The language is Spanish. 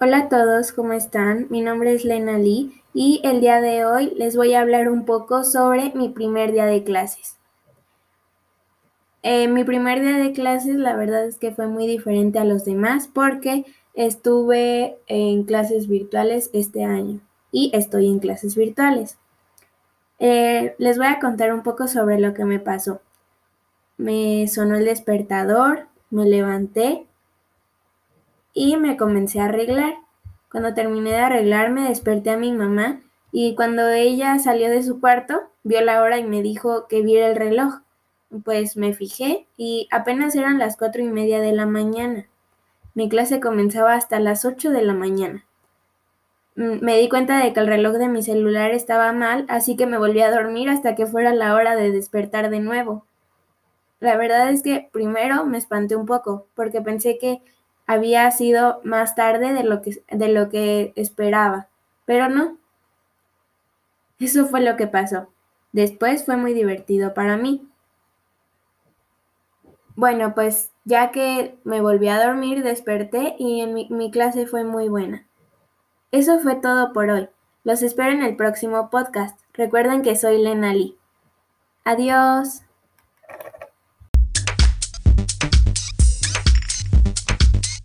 Hola a todos, ¿cómo están? Mi nombre es Lena Lee y el día de hoy les voy a hablar un poco sobre mi primer día de clases. Eh, mi primer día de clases la verdad es que fue muy diferente a los demás porque estuve en clases virtuales este año y estoy en clases virtuales. Eh, les voy a contar un poco sobre lo que me pasó. Me sonó el despertador, me levanté y me comencé a arreglar. Cuando terminé de arreglarme, desperté a mi mamá y cuando ella salió de su cuarto, vio la hora y me dijo que viera el reloj. Pues me fijé y apenas eran las cuatro y media de la mañana. Mi clase comenzaba hasta las ocho de la mañana. Mm, me di cuenta de que el reloj de mi celular estaba mal, así que me volví a dormir hasta que fuera la hora de despertar de nuevo. La verdad es que primero me espanté un poco, porque pensé que había sido más tarde de lo que, de lo que esperaba, pero no. Eso fue lo que pasó. Después fue muy divertido para mí. Bueno, pues ya que me volví a dormir, desperté y en mi, mi clase fue muy buena. Eso fue todo por hoy. Los espero en el próximo podcast. Recuerden que soy Lena Lee. Adiós.